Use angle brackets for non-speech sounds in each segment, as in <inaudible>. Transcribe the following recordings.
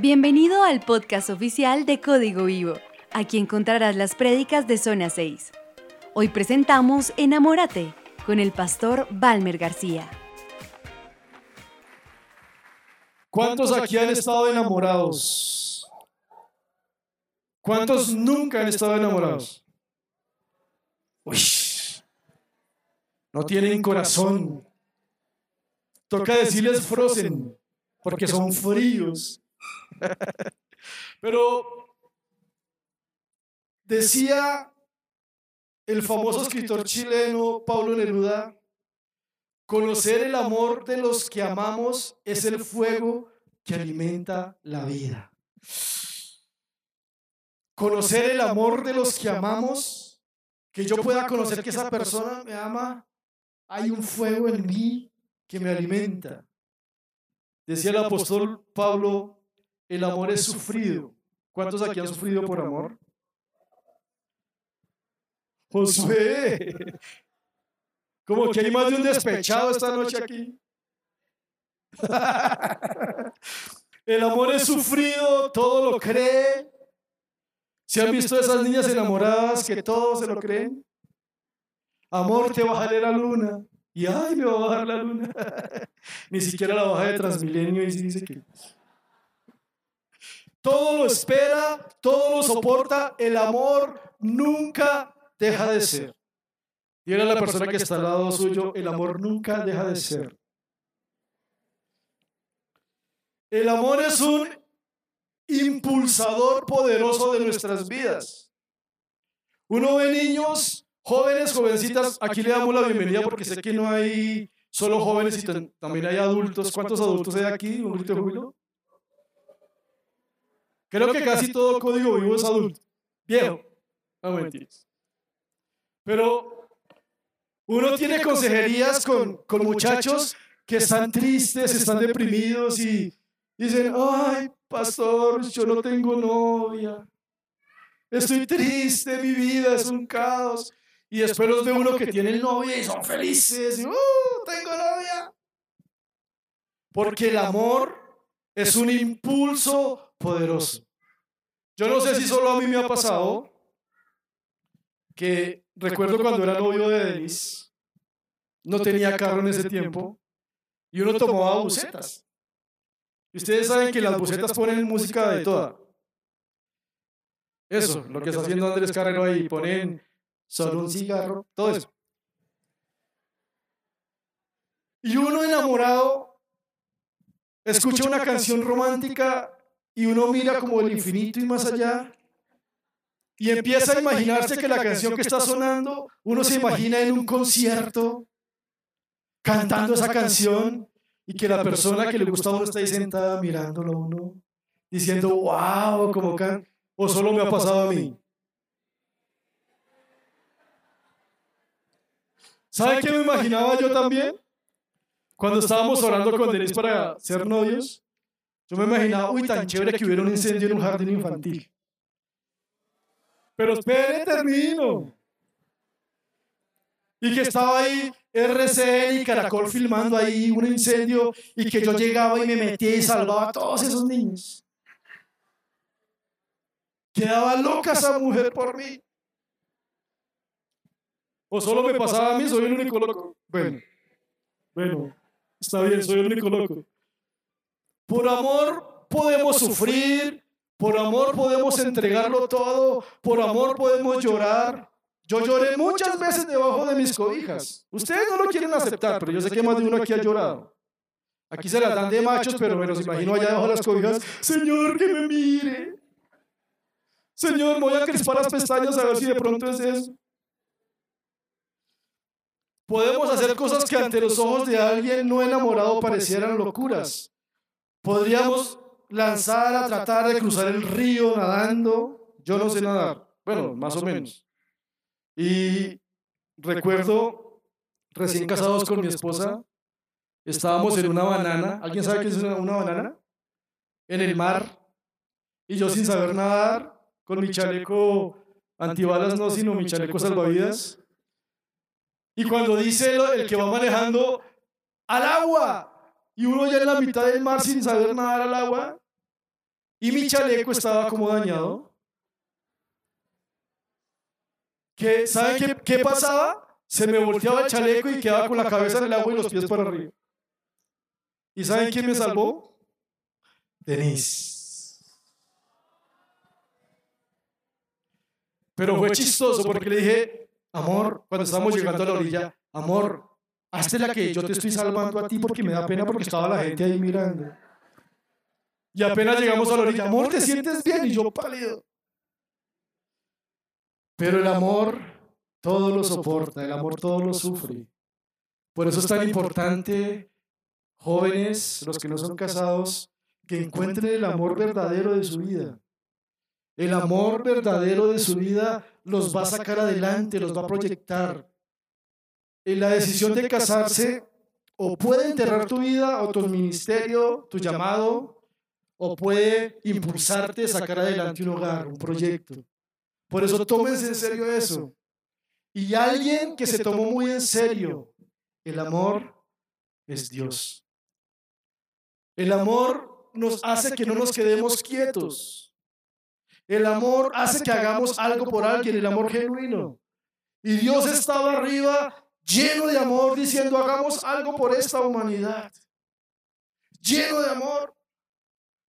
Bienvenido al podcast oficial de Código Vivo. Aquí encontrarás las prédicas de Zona 6. Hoy presentamos Enamórate con el pastor Balmer García. ¿Cuántos aquí han estado enamorados? ¿Cuántos nunca han estado enamorados? Uy, no tienen corazón. Toca decirles frozen, porque son fríos. <laughs> Pero decía el famoso escritor chileno Pablo Neruda, conocer el amor de los que amamos es el fuego que alimenta la vida. Conocer el amor de los que amamos, que yo pueda conocer que esa persona me ama, hay un fuego en mí que me alimenta. Decía el apóstol Pablo, el amor es sufrido. ¿Cuántos aquí han sufrido por amor? Josué, <laughs> como que hay más de un despechado esta noche aquí. <laughs> El amor es sufrido, todo lo cree. ¿Se han visto esas niñas enamoradas que todos se lo creen? Amor, te bajaré la luna. Y ay, me va a bajar la luna. <laughs> Ni siquiera la baja de Transmilenio y dice que. Todo lo espera, todo lo soporta. El amor nunca deja de ser. Y era la persona que está al lado suyo, el amor nunca deja de ser. El amor es un impulsador poderoso de nuestras vidas. Uno ve niños, jóvenes, jovencitas, aquí le damos la bienvenida porque sé que no hay solo jóvenes y también hay adultos. ¿Cuántos adultos hay aquí? ¿Un grito júbilo? Creo que casi todo código vivo es adulto. Viejo. No mentiras. Pero uno tiene consejerías con, con muchachos que están tristes, están deprimidos y dicen, ay, pastor, yo no tengo novia. Estoy triste, mi vida es un caos. Y después los ve uno que tiene novia y son felices. Y, ¡Uh, tengo novia! Porque el amor es un impulso poderoso. Yo no sé si solo a mí me ha pasado que recuerdo cuando era novio de Denise, no tenía carro en ese tiempo, y uno tomaba bucetas. Y ustedes saben que las bucetas ponen música de toda. Eso, lo que está haciendo Andrés Carrero ahí, ponen solo un cigarro, todo eso. Y uno enamorado escucha una canción romántica y uno mira como el infinito y más allá y empieza a imaginarse que la canción que está sonando, uno se imagina en un concierto cantando esa canción y que la persona que le gusta a uno está ahí sentada mirándolo a uno, diciendo, wow, como can o solo me ha pasado a mí. ¿Sabe qué me imaginaba yo también? Cuando estábamos orando con Denise para ser novios, yo me imaginaba, uy, tan chévere que hubiera un incendio en un jardín infantil. Pero espere, termino. Y que estaba ahí RCN y Caracol filmando ahí un incendio y que yo llegaba y me metía y salvaba a todos esos niños. Quedaba loca esa mujer por mí. O solo me pasaba a mí, soy el único loco. Bueno, bueno, está bien, soy el único loco. Por amor podemos sufrir, por amor podemos entregarlo todo, por amor podemos llorar. Yo lloré muchas veces debajo de mis cobijas. Ustedes no lo quieren aceptar, pero yo sé que más de uno aquí ha llorado. Aquí se las dan de machos, pero me los imagino allá debajo de las cobijas. Señor, que me mire. Señor, voy a crispar las pestañas a ver si de pronto es eso. Podemos hacer cosas que ante los ojos de alguien no enamorado parecieran locuras. Podríamos lanzar a tratar de cruzar el río nadando. Yo no sé nadar. Bueno, más o menos. Y recuerdo, recién casados con mi esposa, estábamos en una banana. ¿Alguien sabe qué es una, banana? En el mar. Y yo sin saber nadar, con mi chaleco antibalas, no, sino mi chaleco salvavidas. Y cuando dice el que va manejando, al agua, y uno ya en la mitad del mar sin saber nadar al agua, y mi chaleco estaba como dañado. ¿Qué, ¿Saben qué, qué pasaba? Se me volteaba el chaleco y quedaba con la cabeza en el agua y los pies por arriba. ¿Y saben quién me salvó? Denise. Pero fue chistoso porque le dije, amor, cuando estábamos llegando a la orilla, amor, hazte la que yo te estoy salvando a ti porque me da pena porque estaba la gente ahí mirando. Y apenas llegamos a la orilla, amor, ¿te sientes bien? Y yo pálido. Pero el amor todo lo soporta, el amor todo lo sufre. Por eso es tan importante, jóvenes, los que no son casados, que encuentren el amor verdadero de su vida. El amor verdadero de su vida los va a sacar adelante, los va a proyectar. La decisión de casarse, o puede enterrar tu vida, o tu ministerio, tu llamado, o puede impulsarte a sacar adelante un hogar, un proyecto. Por eso tómense en serio eso. Y alguien que se tomó muy en serio, el amor es Dios. El amor nos hace que no nos quedemos quietos. El amor hace que hagamos algo por alguien, el amor genuino. Y Dios estaba arriba lleno de amor diciendo, hagamos algo por esta humanidad. Lleno de amor.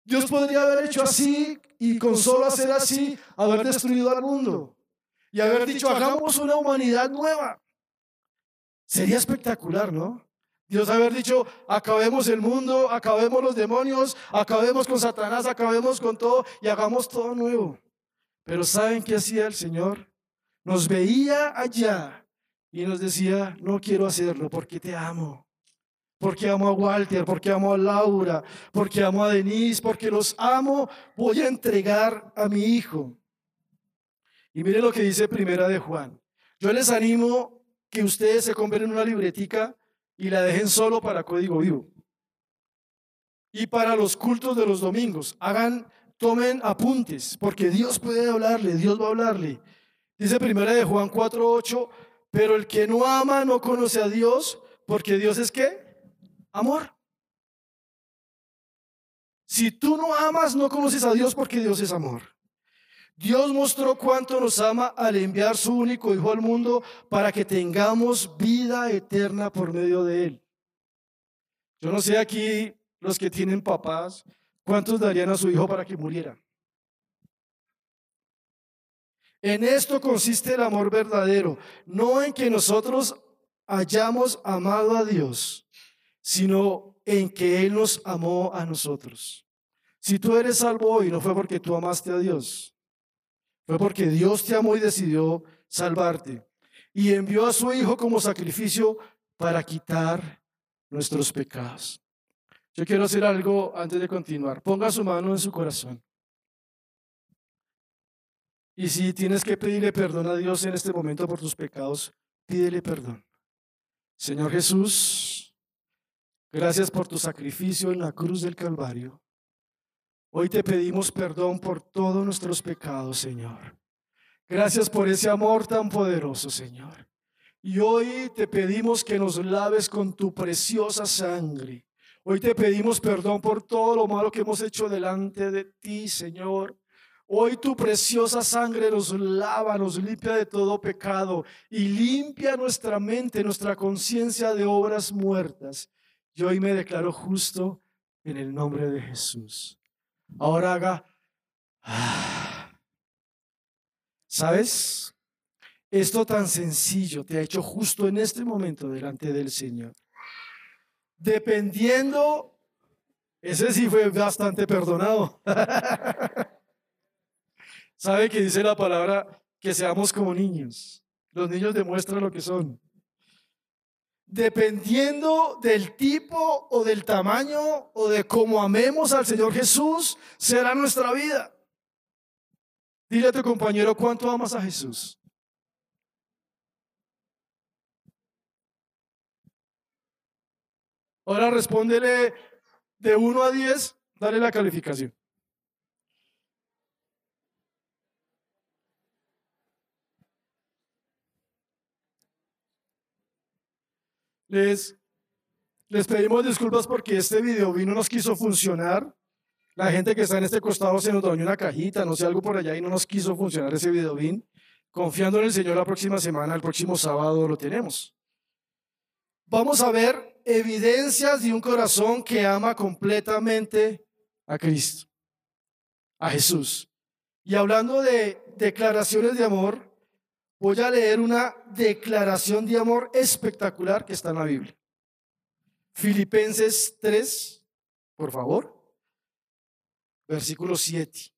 Dios podría haber hecho así y con solo hacer así, haber destruido al mundo y haber dicho, hagamos una humanidad nueva. Sería espectacular, ¿no? Dios haber dicho, acabemos el mundo, acabemos los demonios, acabemos con Satanás, acabemos con todo y hagamos todo nuevo. Pero ¿saben qué hacía el Señor? Nos veía allá y nos decía, no quiero hacerlo porque te amo porque amo a Walter, porque amo a Laura, porque amo a Denise, porque los amo, voy a entregar a mi hijo. Y mire lo que dice Primera de Juan. Yo les animo que ustedes se compren una libretica y la dejen solo para código vivo. Y para los cultos de los domingos, hagan, tomen apuntes, porque Dios puede hablarle, Dios va a hablarle. Dice Primera de Juan 4:8, pero el que no ama no conoce a Dios, porque Dios es qué? amor. Si tú no amas, no conoces a Dios porque Dios es amor. Dios mostró cuánto nos ama al enviar su único Hijo al mundo para que tengamos vida eterna por medio de Él. Yo no sé aquí los que tienen papás, ¿cuántos darían a su hijo para que muriera? En esto consiste el amor verdadero, no en que nosotros hayamos amado a Dios, sino en que Él nos amó a nosotros. Si tú eres salvo hoy, no fue porque tú amaste a Dios, fue porque Dios te amó y decidió salvarte. Y envió a su Hijo como sacrificio para quitar nuestros pecados. Yo quiero hacer algo antes de continuar. Ponga su mano en su corazón. Y si tienes que pedirle perdón a Dios en este momento por tus pecados, pídele perdón. Señor Jesús, Gracias por tu sacrificio en la cruz del Calvario. Hoy te pedimos perdón por todos nuestros pecados, Señor. Gracias por ese amor tan poderoso, Señor. Y hoy te pedimos que nos laves con tu preciosa sangre. Hoy te pedimos perdón por todo lo malo que hemos hecho delante de ti, Señor. Hoy tu preciosa sangre nos lava, nos limpia de todo pecado y limpia nuestra mente, nuestra conciencia de obras muertas. Yo hoy me declaro justo en el nombre de Jesús. Ahora haga. <sighs> ¿sabes? Esto tan sencillo te ha hecho justo en este momento delante del Señor. Dependiendo, ese sí fue bastante perdonado. <laughs> ¿Sabe que dice la palabra que seamos como niños? Los niños demuestran lo que son dependiendo del tipo o del tamaño o de cómo amemos al Señor Jesús, será nuestra vida. Dile a tu compañero cuánto amas a Jesús. Ahora respóndele de 1 a 10, dale la calificación. Les, les pedimos disculpas porque este video vino nos quiso funcionar. La gente que está en este costado se nos dañó una cajita, no sé, algo por allá y no nos quiso funcionar ese video bien. Confiando en el Señor la próxima semana, el próximo sábado lo tenemos. Vamos a ver evidencias de un corazón que ama completamente a Cristo, a Jesús. Y hablando de declaraciones de amor, voy a leer una declaración de amor espectacular que está en la Biblia. Filipenses 3, por favor, versículo 7.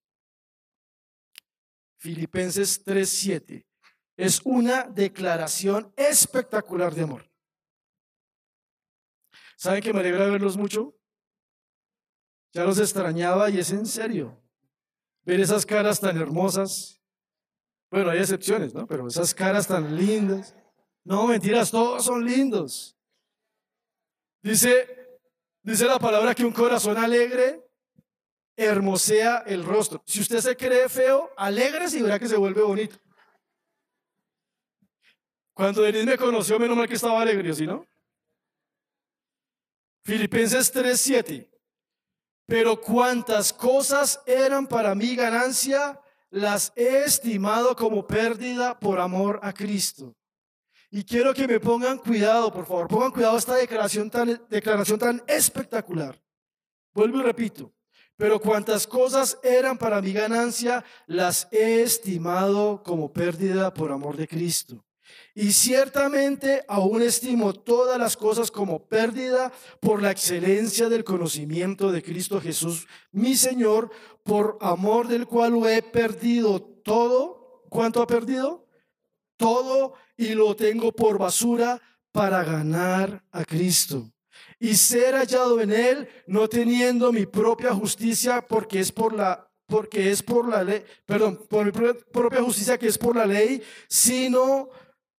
Filipenses 3, 7. Es una declaración espectacular de amor. ¿Saben que me alegra verlos mucho? Ya los extrañaba y es en serio. Ver esas caras tan hermosas. Bueno, hay excepciones, ¿no? Pero esas caras tan lindas. No, mentiras, todos son lindos. Dice, dice la palabra que un corazón alegre hermosea el rostro. Si usted se cree feo, alegre y verá que se vuelve bonito. Cuando Denis me conoció, menos mal que estaba alegre, ¿sí no? Filipenses 3:7. Pero cuantas cosas eran para mí ganancia, las he estimado como pérdida por amor a Cristo. Y quiero que me pongan cuidado, por favor, pongan cuidado a esta declaración tan, declaración tan espectacular. Vuelvo y repito, pero cuantas cosas eran para mi ganancia, las he estimado como pérdida por amor de Cristo. Y ciertamente aún estimo todas las cosas como pérdida por la excelencia del conocimiento de Cristo Jesús, mi Señor, por amor del cual lo he perdido todo. ¿Cuánto ha perdido? Todo y lo tengo por basura para ganar a Cristo y ser hallado en él, no teniendo mi propia justicia, porque es por la porque es por la ley, perdón, por mi propia justicia que es por la ley, sino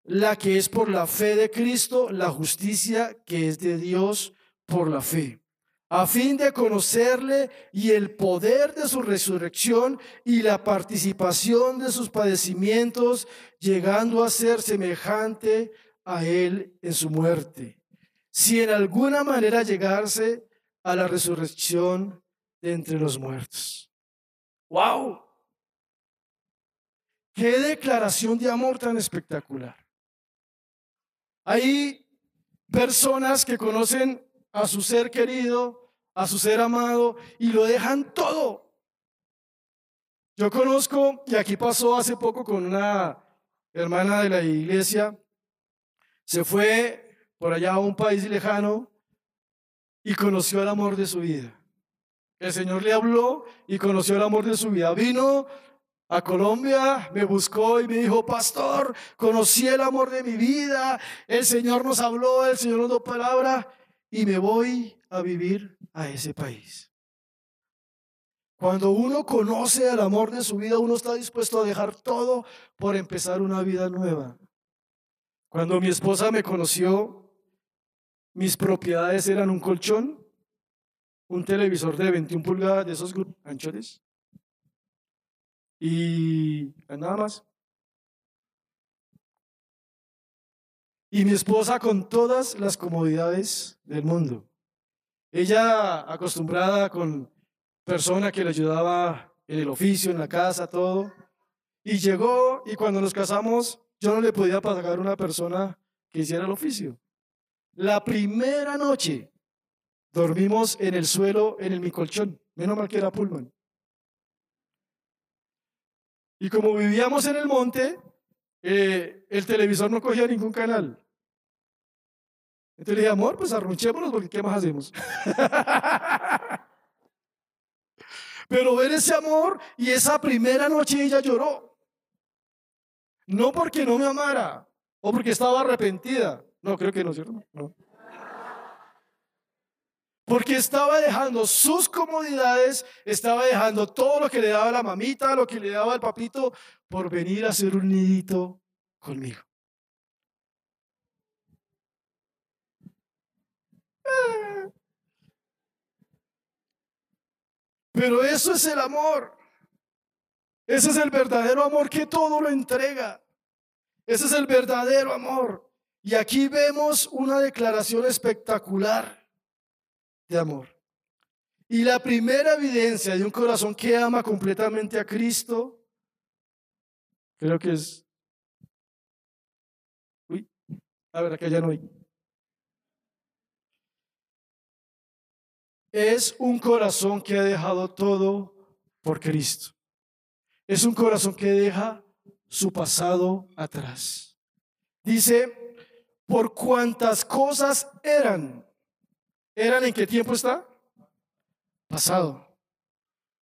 la que es por la fe de Cristo, la justicia que es de Dios por la fe, a fin de conocerle y el poder de su resurrección y la participación de sus padecimientos, llegando a ser semejante a él en su muerte. Si en alguna manera llegarse a la resurrección de entre los muertos. ¡Wow! ¡Qué declaración de amor tan espectacular! Hay personas que conocen a su ser querido, a su ser amado y lo dejan todo. Yo conozco, y aquí pasó hace poco con una hermana de la iglesia, se fue por allá a un país lejano y conoció el amor de su vida. El Señor le habló y conoció el amor de su vida. Vino a Colombia, me buscó y me dijo, pastor, conocí el amor de mi vida, el Señor nos habló, el Señor nos dio palabra y me voy a vivir a ese país. Cuando uno conoce el amor de su vida, uno está dispuesto a dejar todo por empezar una vida nueva. Cuando mi esposa me conoció, mis propiedades eran un colchón, un televisor de 21 pulgadas de esos anchones, y nada más. Y mi esposa con todas las comodidades del mundo. Ella acostumbrada con persona que le ayudaba en el oficio, en la casa, todo. Y llegó y cuando nos casamos, yo no le podía pagar una persona que hiciera el oficio. La primera noche dormimos en el suelo, en el mi colchón. Menos mal que era Pullman. Y como vivíamos en el monte, eh, el televisor no cogía ningún canal. Entonces le dije, amor, pues arrunchémonos porque ¿qué más hacemos? <laughs> Pero ver ese amor y esa primera noche ella lloró. No porque no me amara o porque estaba arrepentida. No, creo que no, ¿cierto? No. Porque estaba dejando sus comodidades, estaba dejando todo lo que le daba la mamita, lo que le daba el papito, por venir a hacer un nidito conmigo. Pero eso es el amor. Ese es el verdadero amor que todo lo entrega. Ese es el verdadero amor. Y aquí vemos una declaración espectacular de amor. Y la primera evidencia de un corazón que ama completamente a Cristo, creo que es... Uy, a ver, acá ya no hay. Es un corazón que ha dejado todo por Cristo. Es un corazón que deja su pasado atrás. Dice, por cuantas cosas eran. ¿Eran en qué tiempo está? Pasado.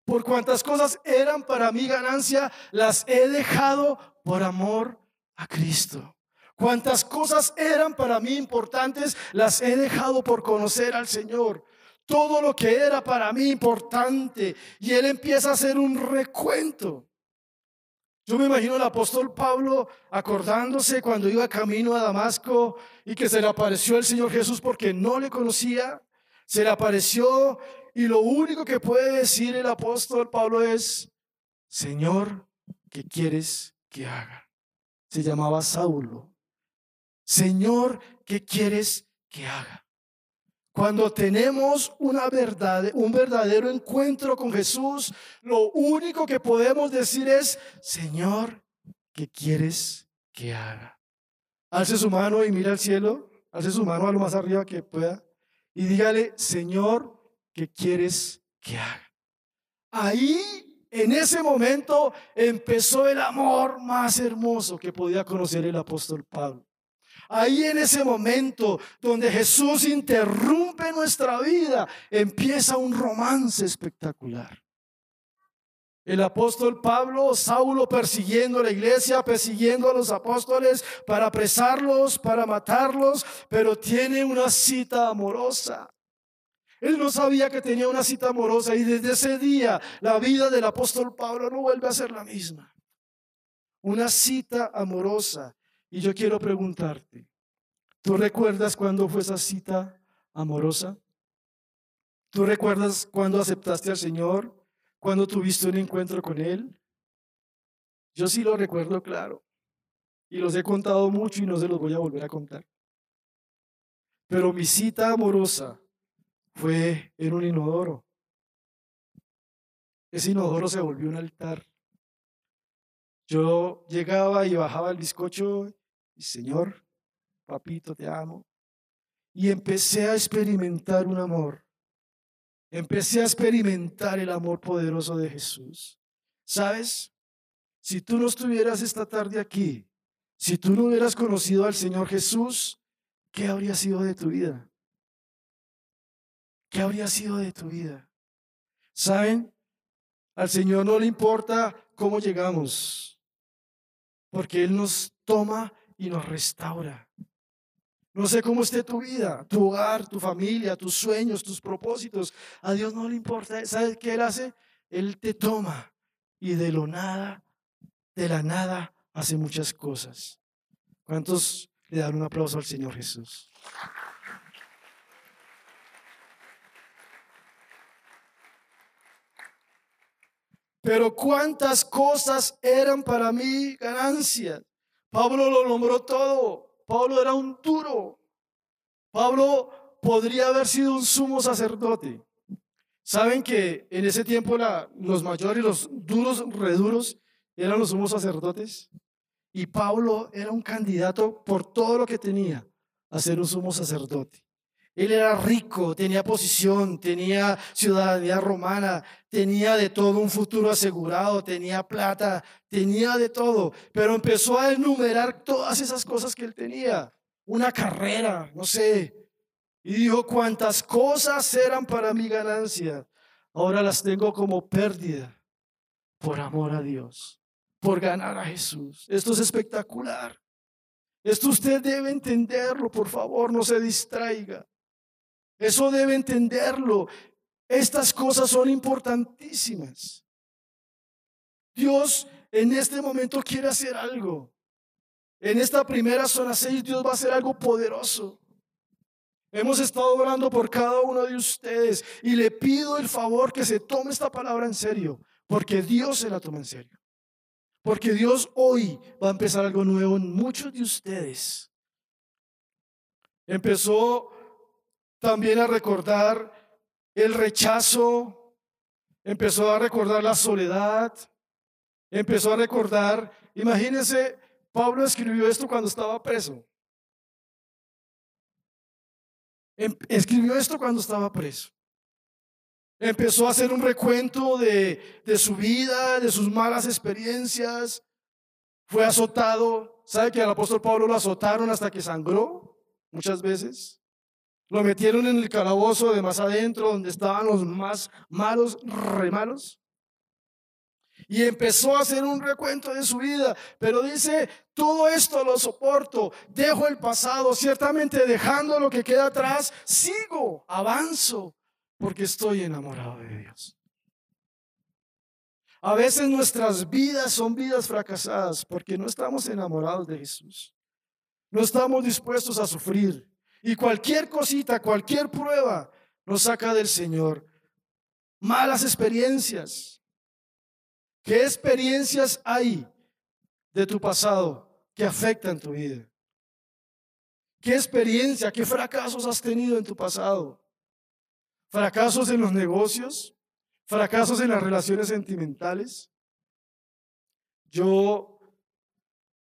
Por cuantas cosas eran para mi ganancia, las he dejado por amor a Cristo. Cuantas cosas eran para mí importantes, las he dejado por conocer al Señor todo lo que era para mí importante y él empieza a hacer un recuento. Yo me imagino al apóstol Pablo acordándose cuando iba camino a Damasco y que se le apareció el Señor Jesús porque no le conocía, se le apareció y lo único que puede decir el apóstol Pablo es, Señor, ¿qué quieres que haga? Se llamaba Saulo. Señor, ¿qué quieres que haga? Cuando tenemos una verdad, un verdadero encuentro con Jesús, lo único que podemos decir es, Señor, ¿qué quieres que haga? Alce su mano y mira al cielo, alce su mano a lo más arriba que pueda y dígale, Señor, ¿qué quieres que haga? Ahí, en ese momento, empezó el amor más hermoso que podía conocer el apóstol Pablo. Ahí en ese momento donde Jesús interrumpe nuestra vida, empieza un romance espectacular. El apóstol Pablo, Saulo persiguiendo a la iglesia, persiguiendo a los apóstoles para apresarlos, para matarlos, pero tiene una cita amorosa. Él no sabía que tenía una cita amorosa y desde ese día la vida del apóstol Pablo no vuelve a ser la misma. Una cita amorosa y yo quiero preguntarte, ¿tú recuerdas cuándo fue esa cita amorosa? ¿Tú recuerdas cuándo aceptaste al Señor? ¿Cuándo tuviste un encuentro con Él? Yo sí lo recuerdo claro. Y los he contado mucho y no se los voy a volver a contar. Pero mi cita amorosa fue en un inodoro. Ese inodoro se volvió un altar. Yo llegaba y bajaba el bizcocho Señor, papito, te amo. Y empecé a experimentar un amor. Empecé a experimentar el amor poderoso de Jesús. ¿Sabes? Si tú no estuvieras esta tarde aquí, si tú no hubieras conocido al Señor Jesús, ¿qué habría sido de tu vida? ¿Qué habría sido de tu vida? ¿Saben? Al Señor no le importa cómo llegamos, porque Él nos toma y nos restaura. No sé cómo esté tu vida, tu hogar, tu familia, tus sueños, tus propósitos. A Dios no le importa. ¿Sabes qué Él hace? Él te toma y de lo nada, de la nada, hace muchas cosas. ¿Cuántos le dan un aplauso al Señor Jesús? Pero cuántas cosas eran para mí ganancias. Pablo lo nombró todo. Pablo era un duro. Pablo podría haber sido un sumo sacerdote. Saben que en ese tiempo los mayores, los duros, reduros, eran los sumos sacerdotes. Y Pablo era un candidato por todo lo que tenía a ser un sumo sacerdote. Él era rico, tenía posición, tenía ciudadanía romana, tenía de todo un futuro asegurado, tenía plata, tenía de todo, pero empezó a enumerar todas esas cosas que él tenía. Una carrera, no sé. Y dijo, cuántas cosas eran para mi ganancia, ahora las tengo como pérdida por amor a Dios, por ganar a Jesús. Esto es espectacular. Esto usted debe entenderlo, por favor, no se distraiga. Eso debe entenderlo. Estas cosas son importantísimas. Dios en este momento quiere hacer algo. En esta primera zona 6 Dios va a hacer algo poderoso. Hemos estado orando por cada uno de ustedes y le pido el favor que se tome esta palabra en serio, porque Dios se la toma en serio. Porque Dios hoy va a empezar algo nuevo en muchos de ustedes. Empezó también a recordar el rechazo, empezó a recordar la soledad, empezó a recordar, imagínense, Pablo escribió esto cuando estaba preso. Em, escribió esto cuando estaba preso. Empezó a hacer un recuento de, de su vida, de sus malas experiencias. Fue azotado. ¿Sabe que al apóstol Pablo lo azotaron hasta que sangró? Muchas veces. Lo metieron en el calabozo de más adentro, donde estaban los más malos, re malos. Y empezó a hacer un recuento de su vida. Pero dice, todo esto lo soporto, dejo el pasado, ciertamente dejando lo que queda atrás, sigo, avanzo, porque estoy enamorado de Dios. A veces nuestras vidas son vidas fracasadas porque no estamos enamorados de Jesús. No estamos dispuestos a sufrir. Y cualquier cosita, cualquier prueba nos saca del Señor. Malas experiencias. ¿Qué experiencias hay de tu pasado que afectan tu vida? ¿Qué experiencia, qué fracasos has tenido en tu pasado? ¿Fracasos en los negocios? ¿Fracasos en las relaciones sentimentales? Yo,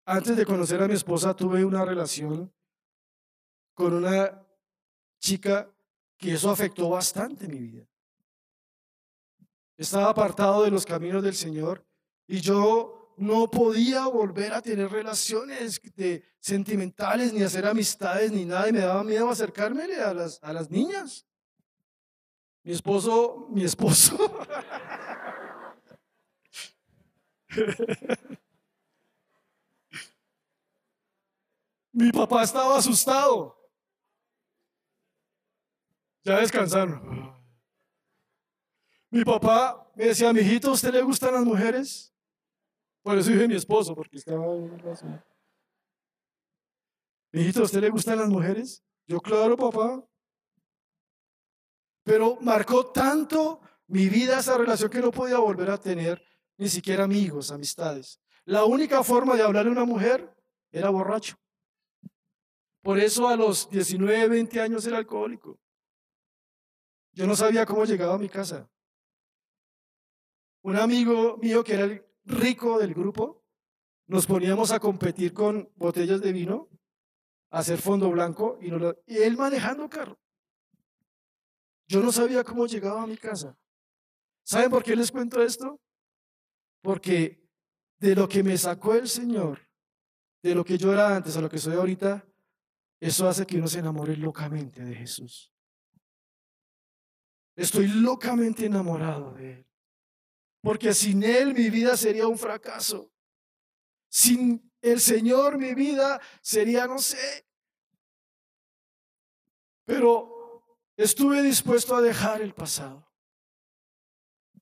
antes de conocer a mi esposa, tuve una relación con una chica que eso afectó bastante mi vida. Estaba apartado de los caminos del Señor y yo no podía volver a tener relaciones sentimentales, ni hacer amistades, ni nada, y me daba miedo acercarme a las, a las niñas. Mi esposo, mi esposo. <laughs> mi papá estaba asustado. Ya descansaron. Mi papá me decía, mijito, ¿a usted le gustan las mujeres? Por eso dije mi esposo, porque estaba en razón. Mijito, ¿a usted le gustan las mujeres? Yo, claro, papá. Pero marcó tanto mi vida esa relación que no podía volver a tener ni siquiera amigos, amistades. La única forma de hablar a una mujer era borracho. Por eso a los 19, 20 años era alcohólico. Yo no sabía cómo llegaba a mi casa. Un amigo mío que era el rico del grupo, nos poníamos a competir con botellas de vino, a hacer fondo blanco y, y él manejando carro. Yo no sabía cómo llegaba a mi casa. ¿Saben por qué les cuento esto? Porque de lo que me sacó el Señor, de lo que yo era antes a lo que soy ahorita, eso hace que uno se enamore locamente de Jesús. Estoy locamente enamorado de Él. Porque sin Él mi vida sería un fracaso. Sin el Señor mi vida sería, no sé. Pero estuve dispuesto a dejar el pasado.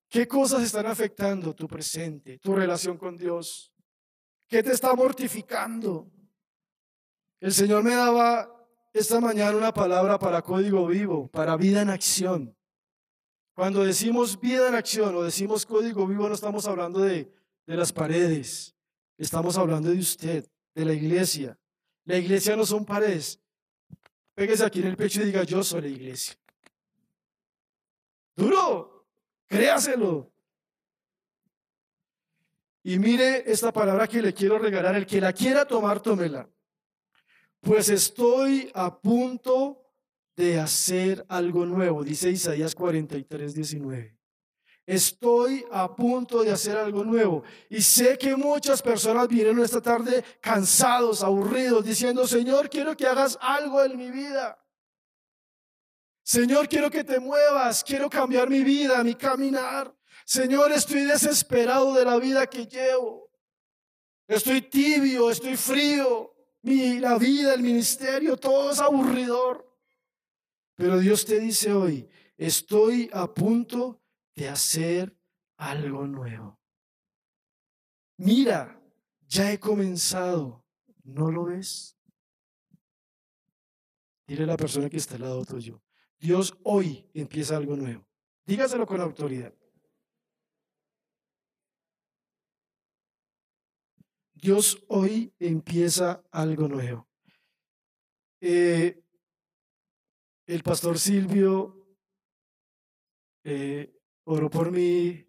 ¿Qué cosas están afectando tu presente, tu relación con Dios? ¿Qué te está mortificando? El Señor me daba esta mañana una palabra para código vivo, para vida en acción. Cuando decimos vida en acción o decimos código vivo, no estamos hablando de, de las paredes, estamos hablando de usted, de la iglesia. La iglesia no son paredes. Pégese aquí en el pecho y diga, yo soy la iglesia. Duro, créaselo. Y mire esta palabra que le quiero regalar. El que la quiera tomar, tómela. Pues estoy a punto de hacer algo nuevo, dice Isaías 43, 19. Estoy a punto de hacer algo nuevo. Y sé que muchas personas vinieron esta tarde cansados, aburridos, diciendo, Señor, quiero que hagas algo en mi vida. Señor, quiero que te muevas, quiero cambiar mi vida, mi caminar. Señor, estoy desesperado de la vida que llevo. Estoy tibio, estoy frío. Mi, la vida, el ministerio, todo es aburridor. Pero Dios te dice hoy, estoy a punto de hacer algo nuevo. Mira, ya he comenzado. ¿No lo ves? Dile a la persona que está al lado tuyo. Dios hoy empieza algo nuevo. Dígaselo con autoridad. Dios hoy empieza algo nuevo. Eh, el pastor Silvio eh, oró por mí,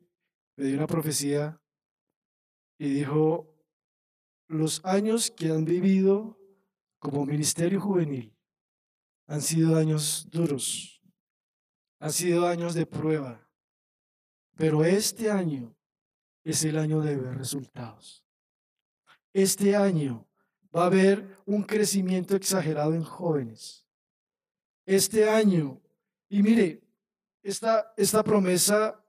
me dio una profecía y dijo, los años que han vivido como ministerio juvenil han sido años duros, han sido años de prueba, pero este año es el año de ver resultados. Este año va a haber un crecimiento exagerado en jóvenes. Este año, y mire, esta, esta promesa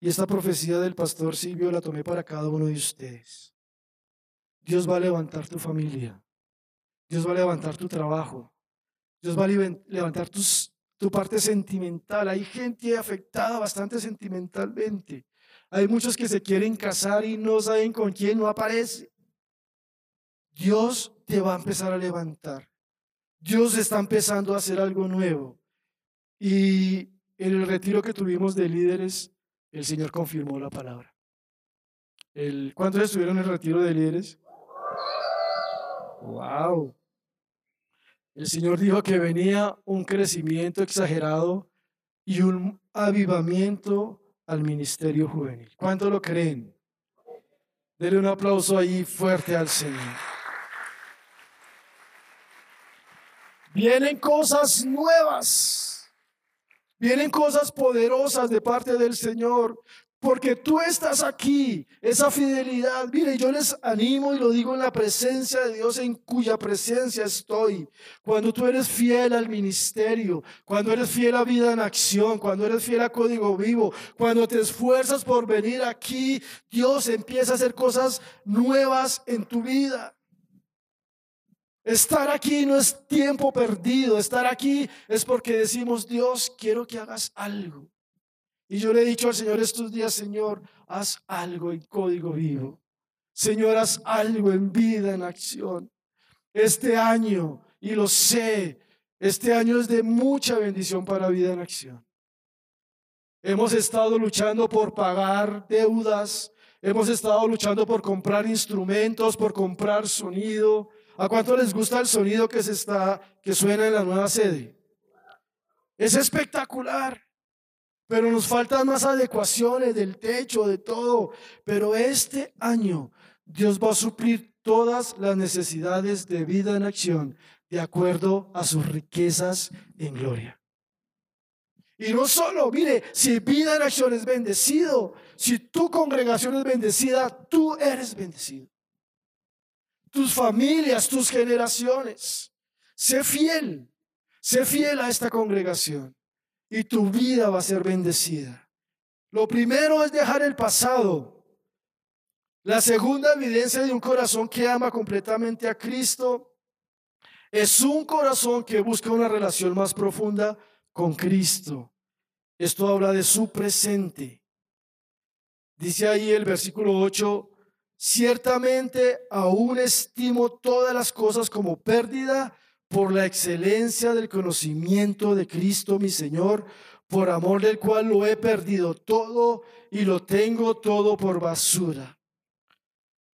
y esta profecía del pastor Silvio la tomé para cada uno de ustedes. Dios va a levantar tu familia. Dios va a levantar tu trabajo. Dios va a levantar tus, tu parte sentimental. Hay gente afectada bastante sentimentalmente. Hay muchos que se quieren casar y no saben con quién no aparece. Dios te va a empezar a levantar. Dios está empezando a hacer algo nuevo. Y en el retiro que tuvimos de líderes, el Señor confirmó la palabra. El, ¿Cuántos estuvieron en el retiro de líderes? ¡Wow! El Señor dijo que venía un crecimiento exagerado y un avivamiento al ministerio juvenil. ¿Cuántos lo creen? Denle un aplauso ahí fuerte al Señor. Vienen cosas nuevas. Vienen cosas poderosas de parte del Señor porque tú estás aquí, esa fidelidad. Mire, yo les animo y lo digo en la presencia de Dios en cuya presencia estoy. Cuando tú eres fiel al ministerio, cuando eres fiel a vida en acción, cuando eres fiel a código vivo, cuando te esfuerzas por venir aquí, Dios empieza a hacer cosas nuevas en tu vida. Estar aquí no es tiempo perdido, estar aquí es porque decimos, Dios, quiero que hagas algo. Y yo le he dicho al Señor estos días, Señor, haz algo en código vivo. Señor, haz algo en vida, en acción. Este año, y lo sé, este año es de mucha bendición para vida en acción. Hemos estado luchando por pagar deudas, hemos estado luchando por comprar instrumentos, por comprar sonido. ¿A cuánto les gusta el sonido que se está que suena en la nueva sede? Es espectacular pero nos faltan más adecuaciones del techo, de todo. Pero este año Dios va a suplir todas las necesidades de vida en acción de acuerdo a sus riquezas en gloria. Y no solo, mire, si vida en acción es bendecido, si tu congregación es bendecida, tú eres bendecido. Tus familias, tus generaciones. Sé fiel, sé fiel a esta congregación y tu vida va a ser bendecida. Lo primero es dejar el pasado. La segunda evidencia de un corazón que ama completamente a Cristo es un corazón que busca una relación más profunda con Cristo. Esto habla de su presente. Dice ahí el versículo 8, ciertamente aún estimo todas las cosas como pérdida por la excelencia del conocimiento de Cristo mi Señor, por amor del cual lo he perdido todo y lo tengo todo por basura.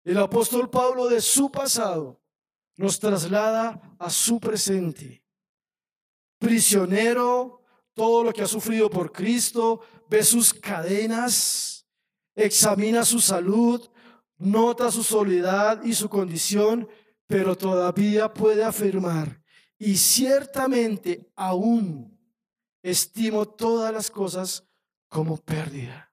El apóstol Pablo de su pasado nos traslada a su presente. Prisionero, todo lo que ha sufrido por Cristo, ve sus cadenas, examina su salud, nota su soledad y su condición, pero todavía puede afirmar, y ciertamente aún estimo todas las cosas como pérdida.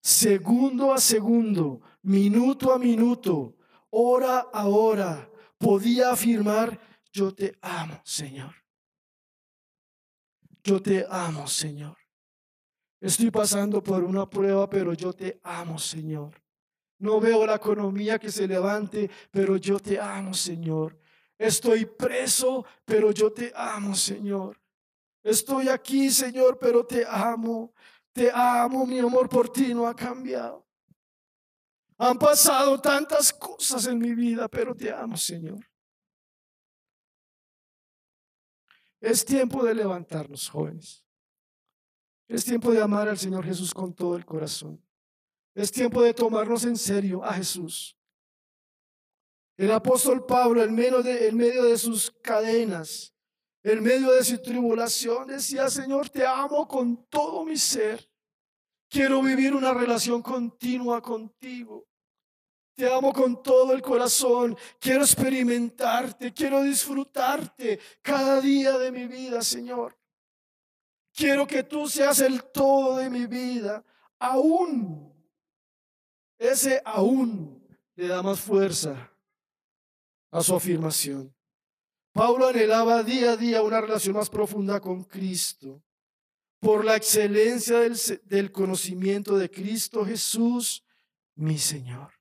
Segundo a segundo, minuto a minuto, hora a hora, podía afirmar, yo te amo, Señor. Yo te amo, Señor. Estoy pasando por una prueba, pero yo te amo, Señor. No veo la economía que se levante, pero yo te amo, Señor. Estoy preso, pero yo te amo, Señor. Estoy aquí, Señor, pero te amo. Te amo, mi amor por ti no ha cambiado. Han pasado tantas cosas en mi vida, pero te amo, Señor. Es tiempo de levantarnos, jóvenes. Es tiempo de amar al Señor Jesús con todo el corazón. Es tiempo de tomarnos en serio a Jesús. El apóstol Pablo, en medio de, sus cadenas, en medio de su tribulación, decía, Señor, te amo con todo mi ser. Quiero vivir una relación continua contigo. Te amo con todo el corazón. Quiero experimentarte. Quiero disfrutarte cada día de mi vida, Señor. Quiero que tú seas el todo de mi vida. Aún. Ese aún le da más fuerza a su afirmación. Pablo anhelaba día a día una relación más profunda con Cristo por la excelencia del, conocimiento de Cristo Jesús, mi Señor.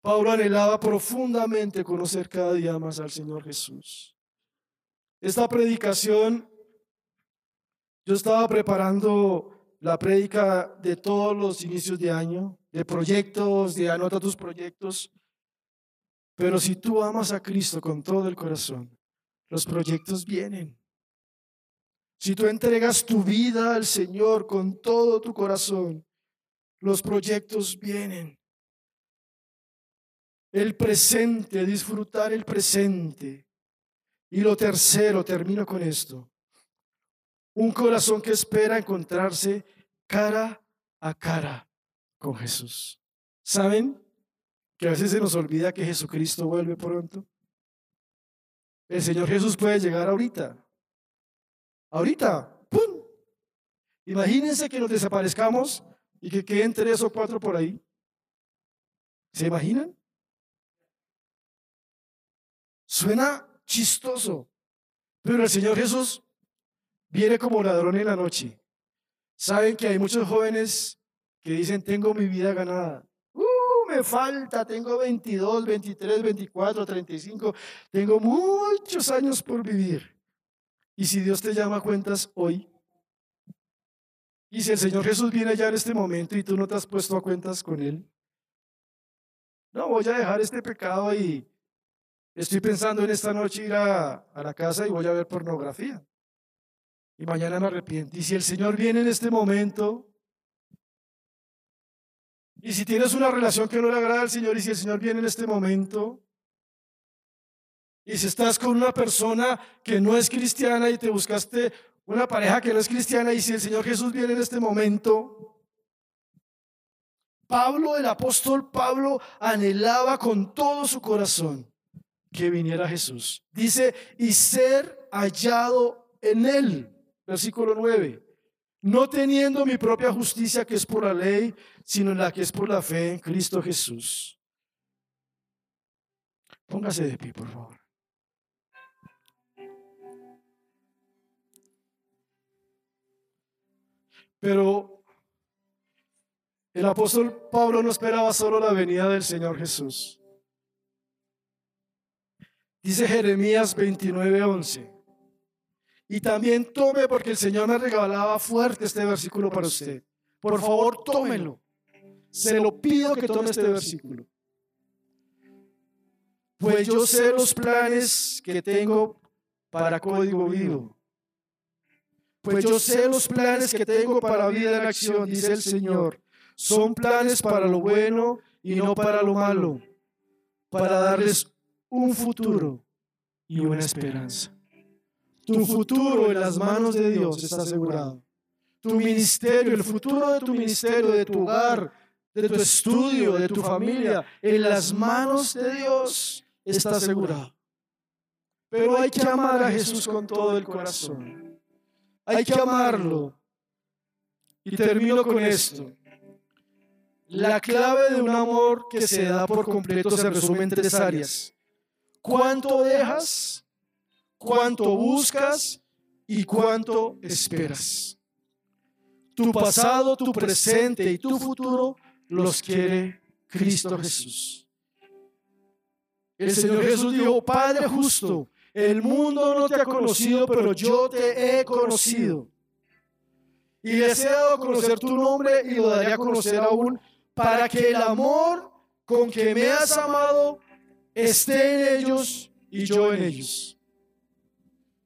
Pablo anhelaba profundamente conocer cada día más al Señor Jesús. Esta predicación, yo estaba preparando la prédica de todos los inicios de año, de proyectos, de anota tus proyectos. Pero si tú amas a Cristo con todo el corazón, los proyectos vienen. Si tú entregas tu vida al Señor con todo tu corazón, los proyectos vienen. El presente, disfrutar el presente. Y lo tercero, termino con esto. Un corazón que espera encontrarse cara a cara con Jesús. ¿Saben que a veces se nos olvida que Jesucristo vuelve pronto? El Señor Jesús puede llegar ahorita. Ahorita, ¡pum! Imagínense que nos desaparezcamos y que queden tres o cuatro por ahí. ¿Se imaginan? Suena chistoso, pero el Señor Jesús viene como ladrón en la noche. Saben que hay muchos jóvenes que dicen, tengo mi vida ganada. Uh, me falta, tengo 22, 23, 24, 35, tengo muchos años por vivir. Y si Dios te llama a cuentas hoy, y si el Señor Jesús viene ya en este momento y tú no te has puesto a cuentas con Él, no, voy a dejar este pecado y estoy pensando en esta noche ir a, a la casa y voy a ver pornografía. Y mañana me arrepiento. Y si el Señor viene en este momento, y si tienes una relación que no le agrada al Señor, y si el Señor viene en este momento, y si estás con una persona que no es cristiana y te buscaste una pareja que no es cristiana y si el Señor Jesús viene en este momento, Pablo, el apóstol Pablo, anhelaba con todo su corazón que viniera Jesús. Dice, y ser hallado en él. Versículo 9. No teniendo mi propia justicia que es por la ley, sino la que es por la fe en Cristo Jesús. Póngase de pie, por favor. Pero el apóstol Pablo no esperaba solo la venida del Señor Jesús. Dice Jeremías 29:11. Y también tome, porque el Señor me regalaba fuerte este versículo para usted. Por favor, tómelo. Se lo pido que tome este versículo. Pues yo sé los planes que tengo para código vivo pues yo sé los planes que tengo para vida en acción, dice el Señor. Son planes para lo bueno y no para lo malo, para darles un futuro y una esperanza. Tu futuro en las manos de Dios está asegurado. Tu ministerio, el futuro de tu ministerio, de tu hogar, de tu estudio, de tu familia, en las manos de Dios está asegurado. Pero hay que amar a Jesús con todo el corazón. Hay que amarlo. Y termino con esto. La clave de un amor que se da por completo se resume en tres áreas. ¿Cuánto dejas? ¿Cuánto buscas? ¿Y cuánto esperas? Tu pasado, tu presente y tu futuro los quiere Cristo Jesús. El Señor Jesús dijo, Padre justo, el mundo no te ha conocido, pero yo te he conocido. Y les conocer tu nombre y lo daré a conocer aún para que el amor con que me has amado esté en ellos y yo en ellos.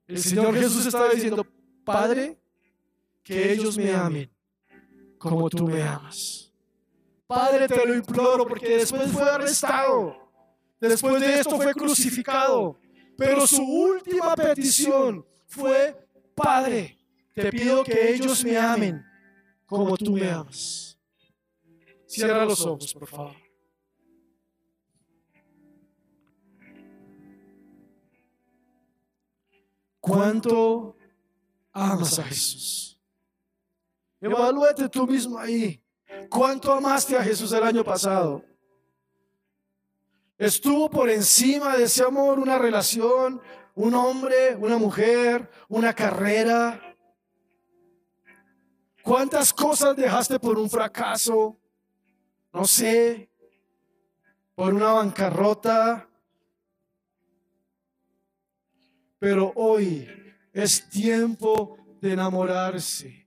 El Señor Jesús estaba diciendo, Padre, que ellos me amen como tú me amas. Padre, te lo imploro porque después fue arrestado. Después de esto fue crucificado Pero su última petición fue, Padre, te pido que ellos me amen como tú me amas. Cierra los ojos, por favor. ¿Cuánto amas a Jesús? Evalúate tú mismo ahí. ¿Cuánto amaste a Jesús el año pasado? Estuvo por encima de ese amor una relación, un hombre, una mujer, una carrera. ¿Cuántas cosas dejaste por un fracaso? No sé, por una bancarrota. Pero hoy es tiempo de enamorarse.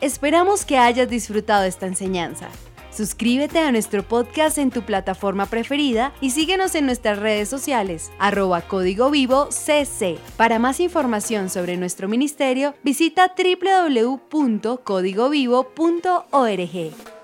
Esperamos que hayas disfrutado esta enseñanza. Suscríbete a nuestro podcast en tu plataforma preferida y síguenos en nuestras redes sociales, arroba código vivo cc. Para más información sobre nuestro ministerio, visita www.códigovivo.org.